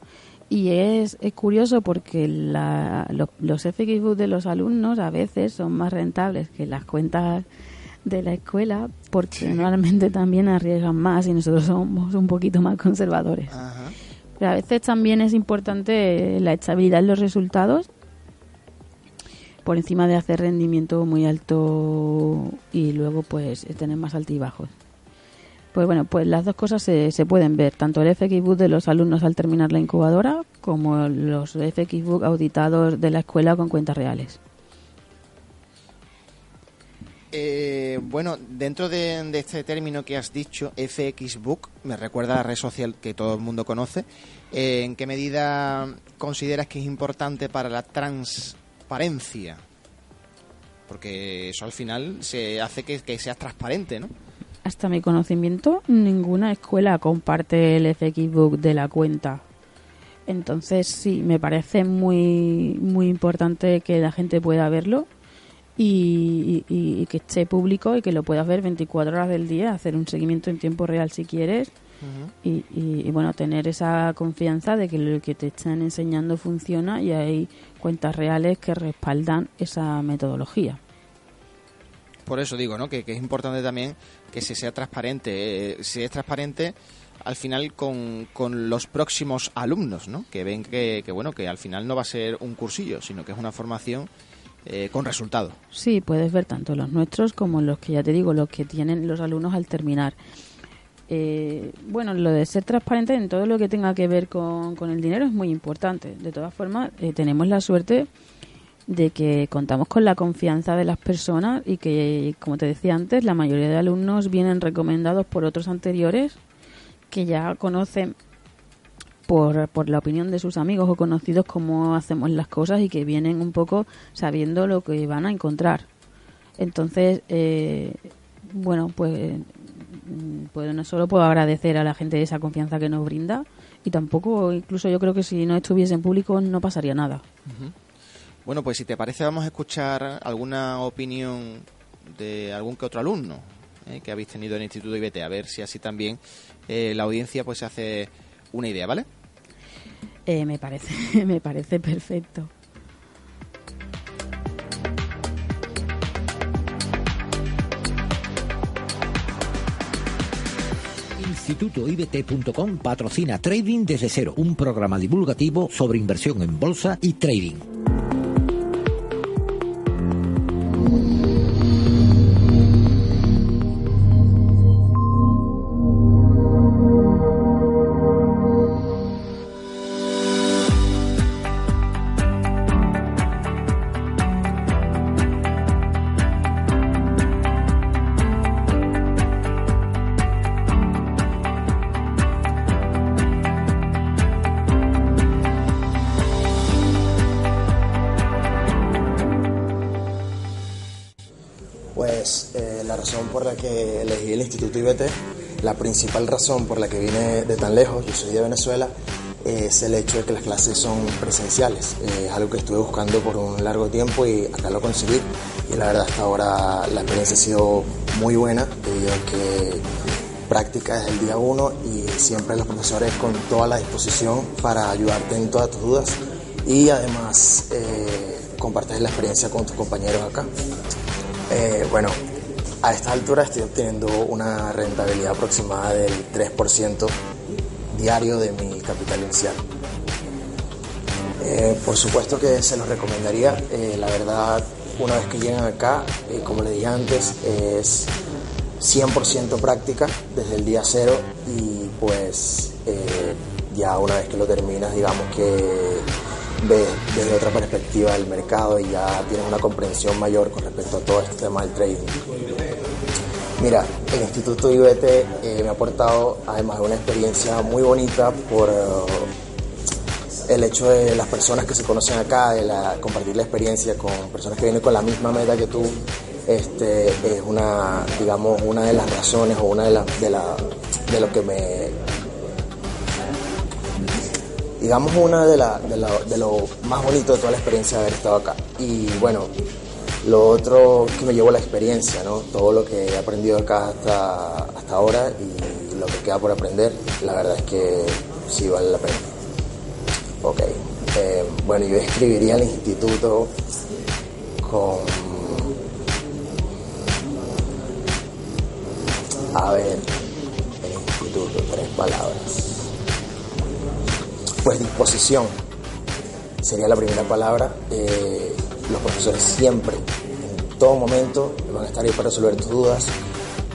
Y es, es curioso porque la, los, los FXbook de los alumnos a veces son más rentables que las cuentas de la escuela porque sí. normalmente también arriesgan más y nosotros somos un poquito más conservadores. Ajá. Pero a veces también es importante la estabilidad en los resultados por encima de hacer rendimiento muy alto y luego pues tener más altibajos. Pues bueno, pues las dos cosas se, se pueden ver, tanto el FXBook de los alumnos al terminar la incubadora como los FXBook auditados de la escuela con cuentas reales. Eh, bueno, dentro de, este término que has dicho, FXBook, me recuerda a la red social que todo el mundo conoce. Eh, ¿En qué medida consideras que es importante para la transparencia? Porque eso al final se hace que, seas transparente, ¿no? Hasta mi conocimiento, ninguna escuela comparte el FXBook de la cuenta. Entonces, sí, me parece muy, muy importante que la gente pueda verlo y, y, y, que esté público y que lo puedas ver 24 horas del día, hacer un seguimiento en tiempo real si quieres uh -huh. y, y, bueno, tener esa confianza de que lo que te están enseñando funciona y hay cuentas reales que respaldan esa metodología. Por eso digo, ¿no? Que, que es importante también que se sea transparente. Eh, si es transparente, al final con, con, los próximos alumnos, ¿no? Que ven que, que, bueno, que al final no va a ser un cursillo, sino que es una formación eh, con resultado. Sí, puedes ver tanto los nuestros como los que ya te digo, los que tienen los alumnos al terminar. Eh, bueno, lo de ser transparente en todo lo que tenga que ver con, con el dinero es muy importante. De todas formas, eh, tenemos la suerte de que contamos con la confianza de las personas y que, como te decía antes, la mayoría de alumnos vienen recomendados por otros anteriores que ya conocen por, por la opinión de sus amigos o conocidos cómo hacemos las cosas y que vienen un poco sabiendo lo que van a encontrar. Entonces, eh, bueno, pues, pues no solo puedo agradecer a la gente esa confianza que nos brinda y tampoco, incluso yo creo que si no estuviese en público no pasaría nada. Bueno, pues si te parece vamos a escuchar alguna opinión de algún que otro alumno eh, que habéis tenido en el Instituto IBT, a ver si así también eh, la audiencia pues se hace una idea, ¿vale? Eh, me parece, me parece perfecto. InstitutoIBT.com patrocina Trading desde cero, un programa divulgativo sobre inversión en bolsa y trading. La principal razón por la que vine de tan lejos, yo soy de Venezuela, es el hecho de que las clases son presenciales. Eh, es algo que estuve buscando por un largo tiempo y acá lo conseguí. Y la verdad hasta ahora la experiencia ha sido muy buena debido a que práctica desde el día uno y siempre los profesores con toda la disposición para ayudarte en todas tus dudas y además eh, compartes la experiencia con tus compañeros acá. Eh, bueno, a esta altura estoy obteniendo una rentabilidad aproximada del 3% diario de mi capital inicial. Eh, por supuesto que se los recomendaría, eh, la verdad, una vez que llegan acá, eh, como le dije antes, es 100% práctica desde el día cero y pues ya una vez que lo terminas, digamos que ves desde otra perspectiva el mercado y ya tienes una comprensión mayor con respecto a todo este tema del trading. Mira, el Instituto IBT eh, me ha aportado además de una experiencia muy bonita por eh, el hecho de las personas que se conocen acá, de la- compartir la experiencia con personas que vienen con la misma meta que tú, este, es una, digamos, una de las razones o una de, la, de, la, de lo que me, digamos, una de, la, de, la- de lo más bonito de toda la experiencia de haber estado acá. Y bueno, lo otro que me llevó la experiencia, ¿no? Todo lo que he aprendido acá hasta, hasta ahora y lo que queda por aprender, la verdad es que sí vale la pena. Ok, eh, bueno, yo escribiría al instituto con... A ver, el instituto, tres palabras. Pues disposición sería la primera palabra. Eh, los profesores siempre, todo momento, van a estar ahí para resolver tus dudas.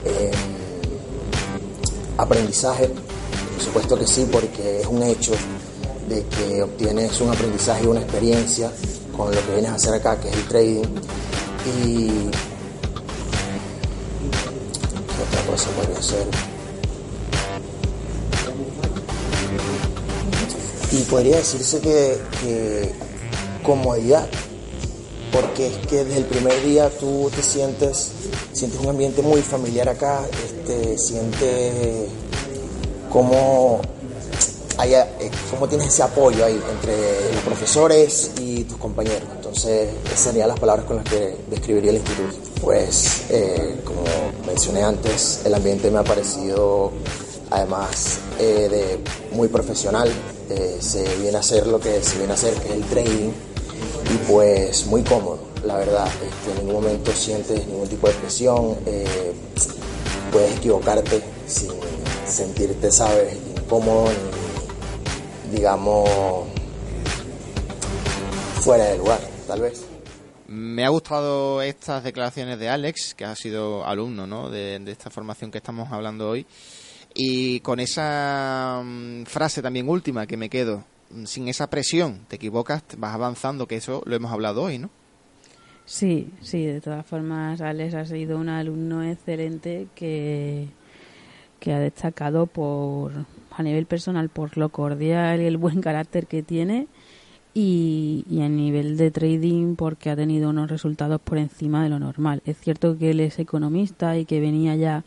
Eh, aprendizaje, por supuesto que sí, porque es un hecho de que obtienes un aprendizaje y una experiencia con lo que vienes a hacer acá, que es el trading. Y ¿qué otra cosa podría ser? Y podría decirse que comodidad, porque es que desde el primer día tú te sientes, sientes un ambiente muy familiar acá, este, sientes cómo, haya, eh, cómo tienes ese apoyo ahí entre los profesores y tus compañeros. Entonces, esas serían las palabras con las que describiría el instituto. Pues, eh, como mencioné antes, el ambiente me ha parecido además eh, de muy profesional, se viene a hacer lo que se viene a hacer, que es el trading, y pues muy cómodo, la verdad, este, en ningún momento sientes ningún tipo de presión, eh, puedes equivocarte sin sentirte, sabes, incómodo, ni, digamos, fuera de lugar, tal vez. Me ha gustado estas declaraciones de Alex, que ha sido alumno ¿no? de, de esta formación que estamos hablando hoy. Y con esa mm, frase también última que me quedo, sin esa presión, te equivocas, vas avanzando, que eso lo hemos hablado hoy, ¿no? Sí, sí, de todas formas, Alex ha sido un alumno excelente que, que ha destacado por, a nivel personal por lo cordial y el buen carácter que tiene y, y a nivel de trading porque ha tenido unos resultados por encima de lo normal. Es cierto que él es economista y que venía ya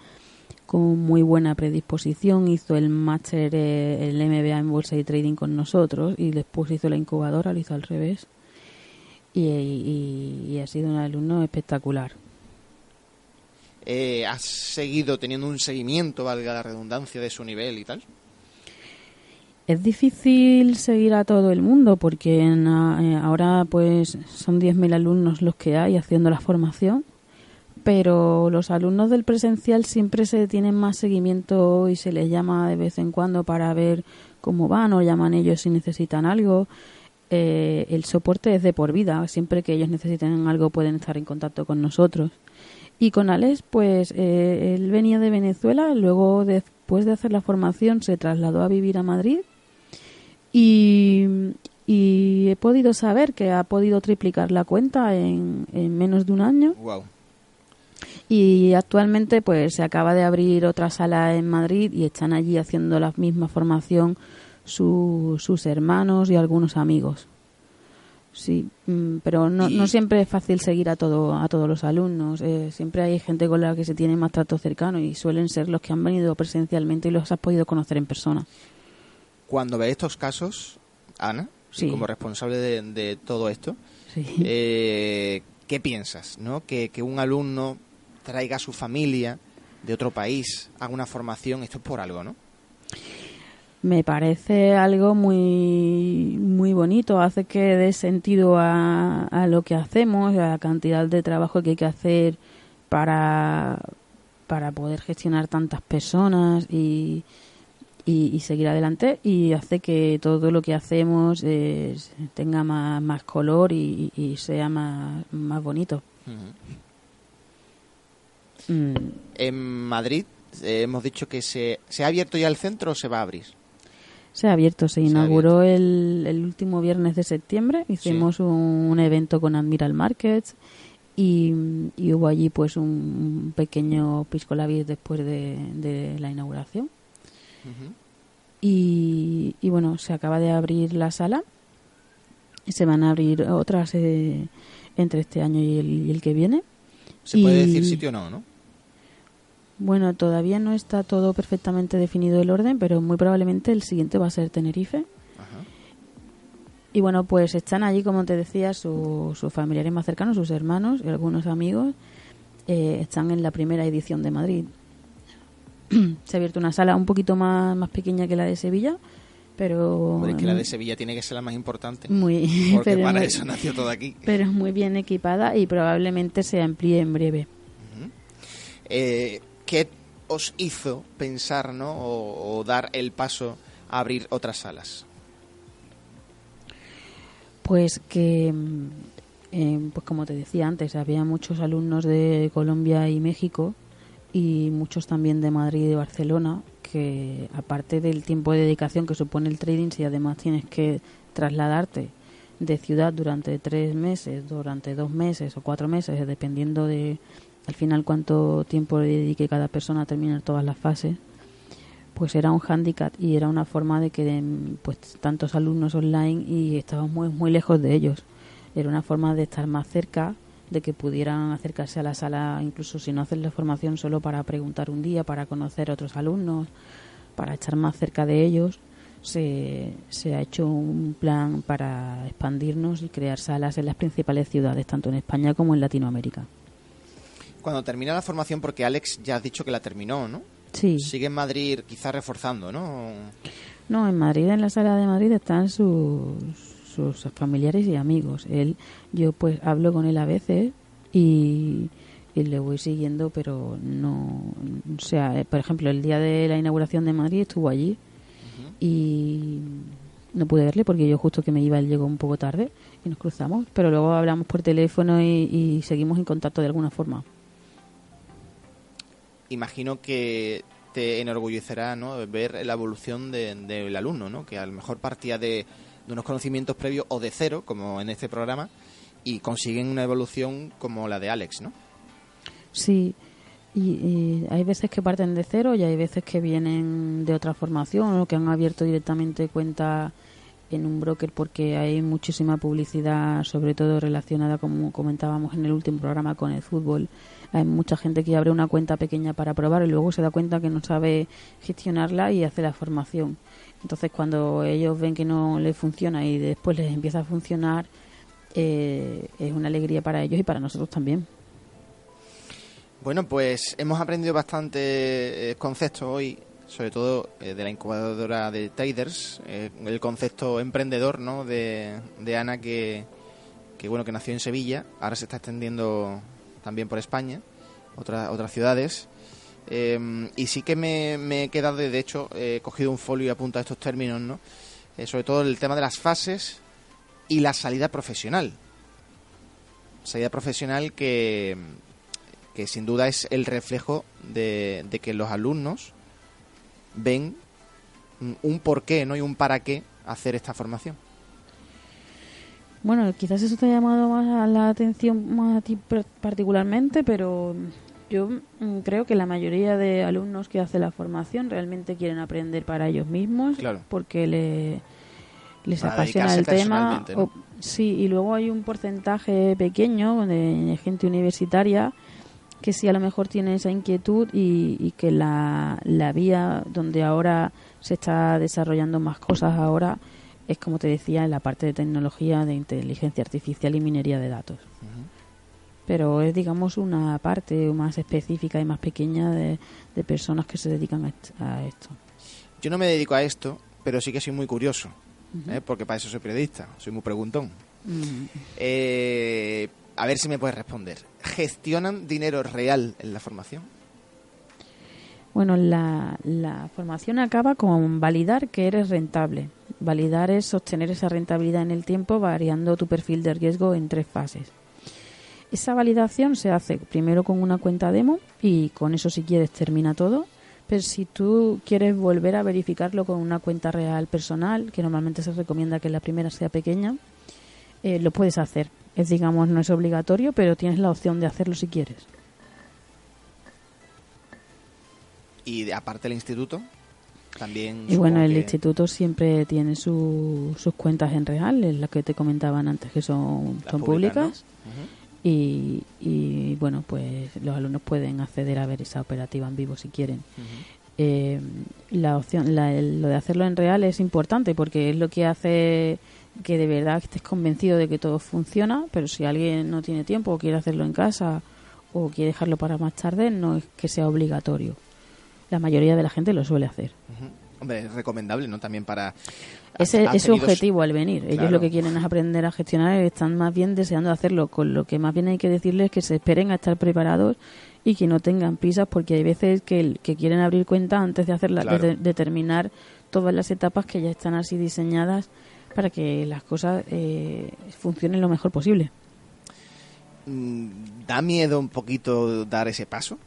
con muy buena predisposición, hizo el máster, eh, el MBA en Bolsa y Trading con nosotros y después hizo la incubadora, lo hizo al revés y, ha sido un alumno espectacular. Eh, ¿Has seguido teniendo un seguimiento, valga la redundancia, de su nivel y tal? Es difícil seguir a todo el mundo porque en, eh, ahora pues son 10.000 alumnos los que hay haciendo la formación, pero los alumnos del presencial siempre se tienen más seguimiento y se les llama de vez en cuando para ver cómo van o llaman ellos si necesitan algo. Eh, el soporte es de por vida. Siempre que ellos necesiten algo pueden estar en contacto con nosotros. Y con Alex, pues eh, él venía de Venezuela, luego después de hacer la formación se trasladó a vivir a Madrid y, he podido saber que ha podido triplicar la cuenta en, menos de un año. Y actualmente pues se acaba de abrir otra sala en Madrid y están allí haciendo la misma formación sus hermanos y algunos amigos. Sí, mm, pero no, no siempre es fácil seguir a todo a todos los alumnos. Eh, siempre hay gente con la que se tiene más trato cercano y suelen ser los que han venido presencialmente y los has podido conocer en persona. Cuando ve estos casos, Ana, como responsable de, todo esto, eh, ¿qué piensas? ¿no? Que, que un alumno traiga a su familia de otro país, haga una formación, esto es por algo, ¿no? me parece algo muy muy bonito hace que dé sentido a, a, lo que hacemos a la cantidad de trabajo que hay que hacer para para poder gestionar tantas personas y, y, seguir adelante y hace que todo lo que hacemos tenga más, más color y, sea más, más bonito. Mm. En Madrid eh, hemos dicho que se, se ha abierto ya el centro o se va a abrir. Se ha abierto, se, inauguró el, el, último viernes de septiembre. Hicimos un, evento con Admiral Markets y, hubo allí pues un, pequeño pisco después de, la inauguración. y, bueno, se acaba de abrir la sala y se van a abrir otras eh, entre este año y el, y el que viene. ¿Se puede decir sitio o no, no? Bueno, todavía no está todo perfectamente definido el orden, pero muy probablemente el siguiente va a ser Tenerife. Y bueno, pues están allí, como te decía, sus familiares más cercanos, sus hermanos y algunos amigos. Eh, están en la primera edición de Madrid. Se ha abierto una sala un poquito más, más pequeña que la de Sevilla, pero... Porque que la de Sevilla tiene que ser la más importante. Muy... Porque para eso nació todo aquí. Pero es muy bien equipada y probablemente se amplíe en breve. eh, ¿qué os hizo pensar ¿no? o, dar el paso a abrir otras salas? Pues que, mm, eh, pues como te decía antes, había muchos alumnos de Colombia y México y muchos también de Madrid y de Barcelona que aparte del tiempo de dedicación que supone el trading, si además tienes que trasladarte de ciudad durante tres meses, durante dos meses o cuatro meses, dependiendo de, al final cuánto tiempo le dedique cada persona a terminar todas las fases, pues era un hándicap y era una forma de que pues tantos alumnos online y estábamos muy, muy lejos de ellos. Era una forma de estar más cerca, de que pudieran acercarse a la sala, incluso si no hacer la formación solo para preguntar un día, para conocer a otros alumnos, para estar más cerca de ellos. Se, se ha hecho un plan para expandirnos y crear salas en las principales ciudades, tanto en España como en Latinoamérica cuando termina la formación, porque Alex ya has dicho que la terminó, ¿no? Sí. Sigue en Madrid quizás reforzando, ¿no? No, en Madrid, en la sala de Madrid están sus, sus familiares y amigos. Él, yo pues hablo con él a veces y, le voy siguiendo, pero no, o sea, eh, por ejemplo, el día de la inauguración de Madrid estuvo allí y no pude verle porque yo justo que me iba él llegó un poco tarde y nos cruzamos, pero luego hablamos por teléfono y seguimos en contacto de alguna forma imagino que te enorgullecerá ¿no? ver la evolución del alumno, ¿no? que a lo mejor partía de, unos conocimientos previos o de cero, como en este programa, y consiguen una evolución como la de Alex, ¿no? Sí, y, hay veces que parten de cero y hay veces que vienen de otra formación o que han abierto directamente cuenta en un broker porque hay muchísima publicidad, sobre todo relacionada, como comentábamos en el último programa, con el fútbol. Hay mucha gente que abre una cuenta pequeña para probar y luego se da cuenta que no sabe gestionarla y hace la formación. Entonces, cuando ellos ven que no les funciona y después les empieza a funcionar, eh, es una alegría para ellos y para nosotros también. Bueno, pues hemos aprendido bastante eh, conceptos hoy, sobre todo eh, de la incubadora de traders, eh, el concepto emprendedor, ¿no? De, de Ana que, que bueno que nació en Sevilla, ahora se está extendiendo también por España, otras otras ciudades. Eh, y sí que me, me he quedado, de hecho, he cogido un folio y apuntado estos términos, ¿no? Eh, sobre todo el tema de las fases y la salida profesional. Salida profesional que, que sin duda es el reflejo de, de que los alumnos ven un por qué ¿no? y un para qué hacer esta formación. Bueno, quizás eso te ha llamado más a la atención más a ti particularmente, pero yo mm, creo que la mayoría de alumnos que hacen la formación realmente quieren aprender para ellos mismos, Claro. porque le, les Para apasiona el tema. personalmente, ¿no? o- sí, y luego hay un porcentaje pequeño de gente universitaria que sí a lo mejor tiene esa inquietud y, y que la, la vía donde ahora se está desarrollando más cosas ahora es como te decía en la parte de tecnología de inteligencia artificial y minería de datos pero es digamos una parte más específica y más pequeña de, de personas que se dedican a, est- a esto Yo no me dedico a esto, pero sí que soy muy curioso. ¿eh? porque para eso soy periodista, soy muy preguntón. Mm. Eh, a ver si me puedes responder. ¿Gestionan dinero real en la formación? Bueno, la, formación acaba con validar que eres rentable. Validar es sostener esa rentabilidad en el tiempo variando tu perfil de riesgo en tres fases. Esa validación se hace primero con una cuenta demo y con eso si quieres termina todo. Pero si tú quieres volver a verificarlo con una cuenta real personal, que normalmente se recomienda que la primera sea pequeña, eh, lo puedes hacer. Es digamos no es obligatorio, pero tienes la opción de hacerlo si quieres. Y de- aparte del instituto, también... Y bueno, el que- instituto siempre tiene su- sus cuentas en real, es las que te comentaban antes, que son, son públicas, públicas. y, y bueno, pues los alumnos pueden acceder a ver esa operativa en vivo si quieren. Eh, la opción, la- el- lo de hacerlo en real es importante porque es lo que hace que de verdad estés convencido de que todo funciona, pero si alguien no tiene tiempo o quiere hacerlo en casa o quiere dejarlo para más tarde, no es que sea obligatorio. La mayoría de la gente lo suele hacer. Hombre, es recomendable, ¿no? También para... Ese es su objetivo al venir. Ellos lo que quieren es aprender a gestionar y están más bien deseando hacerlo. Con lo que más bien hay que decirles es que se esperen a estar preparados y que no tengan prisas porque hay veces que, que quieren abrir cuenta antes de hacerla, Claro. de, de terminar todas las etapas que ya están así diseñadas para que las cosas eh, funcionen lo mejor posible. Mm, ¿Da miedo un poquito dar ese paso?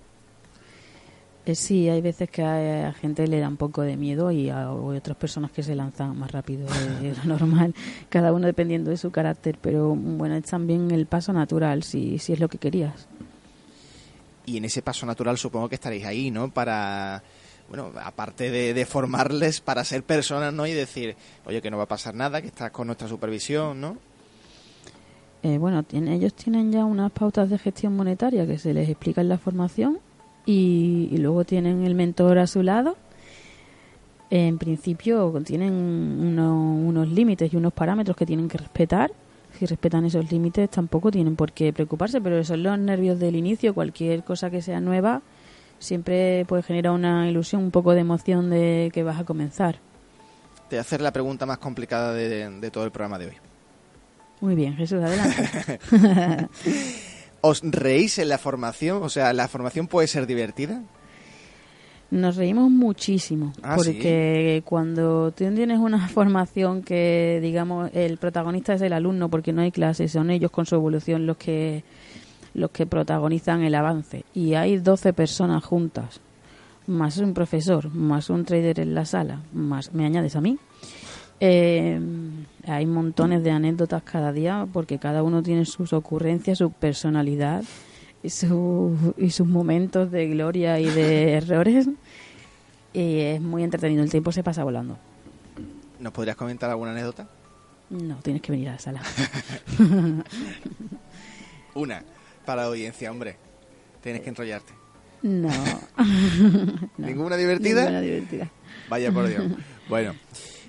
Eh, sí, hay veces que a, a gente le da un poco de miedo y a, otras personas que se lanzan más rápido de lo normal, cada uno dependiendo de su carácter, pero bueno, es también el paso natural, si, si es lo que querías. Y en ese paso natural supongo que estaréis ahí, ¿no? Para, bueno, aparte de, de formarles para ser personas, ¿no? Y decir, oye, que no va a pasar nada, que estás con nuestra supervisión, ¿no? Eh, bueno, tiene- ellos tienen ya unas pautas de gestión monetaria que se les explica en la formación y, luego tienen el mentor a su lado. En principio tienen uno- unos límites y unos parámetros que tienen que respetar. Si respetan esos límites tampoco tienen por qué preocuparse, pero son los nervios del inicio. Cualquier cosa que sea nueva siempre puede generar una ilusión, un poco de emoción de que vas a comenzar. Te voy a hacer la pregunta más complicada de, de todo el programa de hoy. Muy bien, Jesús, adelante. ¿Os reís en la formación? O sea, ¿la formación puede ser divertida? Nos reímos muchísimo Ah, porque cuando tú tienes una formación que, digamos, el protagonista es el alumno porque no hay clases, son ellos con su evolución los que los que protagonizan el avance y hay 12 personas juntas, más un profesor, más un trader en la sala, más me añades a mí. Eh, hay montones de anécdotas cada día porque cada uno tiene sus ocurrencias, su personalidad y, su- y sus momentos de gloria y de errores. Y es muy entretenido, el tiempo se pasa volando. ¿Nos podrías comentar alguna anécdota? No, tienes que venir a la sala. Una, para la audiencia, hombre. Tienes que enrollarte. No. No. ¿Ninguna divertida? Ninguna divertida. Vaya por Dios. Bueno,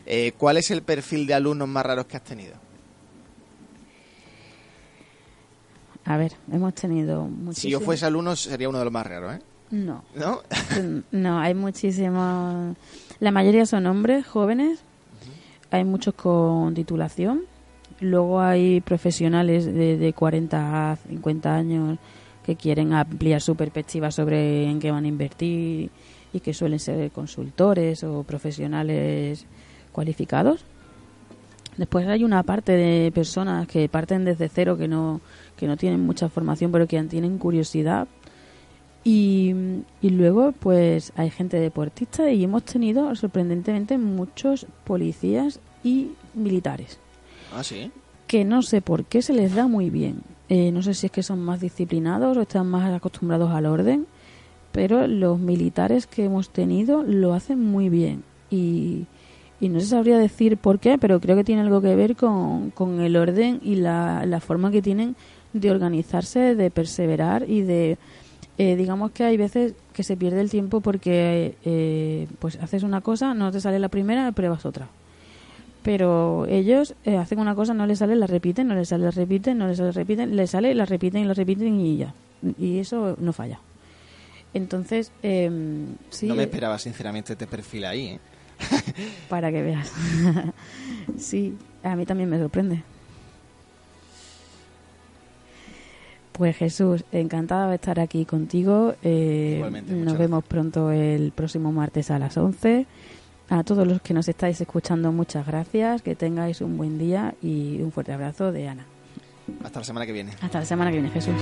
eh, ¿cuál es el perfil de alumnos más raros que has tenido? A ver, hemos tenido muchísimos... Si yo fuese alumno sería uno de los más raros, ¿eh? No. ¿No? No, hay muchísimos. La mayoría son hombres jóvenes. Hay muchos con titulación. Luego hay profesionales de, de 40 a 50 años que quieren ampliar su perspectiva sobre en qué van a invertir y que suelen ser consultores o profesionales cualificados. Después hay una parte de personas que parten desde cero, que no, que no tienen mucha formación, pero que tienen curiosidad y, y luego, pues hay gente deportista y hemos tenido sorprendentemente muchos policías y militares Ah, que no sé por qué se les da muy bien. Eh, no sé si es que son más disciplinados o están más acostumbrados al orden, pero los militares que hemos tenido lo hacen muy bien. Y, y no se sabría decir por qué, pero creo que tiene algo que ver con, con el orden y la, la forma que tienen de organizarse, de perseverar y de... eh, digamos que hay veces que se pierde el tiempo porque eh, pues haces una cosa, no te sale la primera, pruebas otra pero ellos eh, hacen una cosa, no les sale, la repiten, no les sale, la repiten, no les sale, la repiten, les sale, la repiten y la repiten y ya. Y eso no falla. Entonces, eh, sí, no me esperaba sinceramente este perfil ahí, ¿eh? para que veas. sí, a mí también me sorprende. Pues Jesús, encantada de estar aquí contigo. Eh, Igualmente, nos vemos pronto el próximo martes a las 11. A todos los que nos estáis escuchando, muchas gracias. Que tengáis un buen día y un fuerte abrazo de Ana. Hasta la semana que viene. Hasta la semana que viene, Jesús.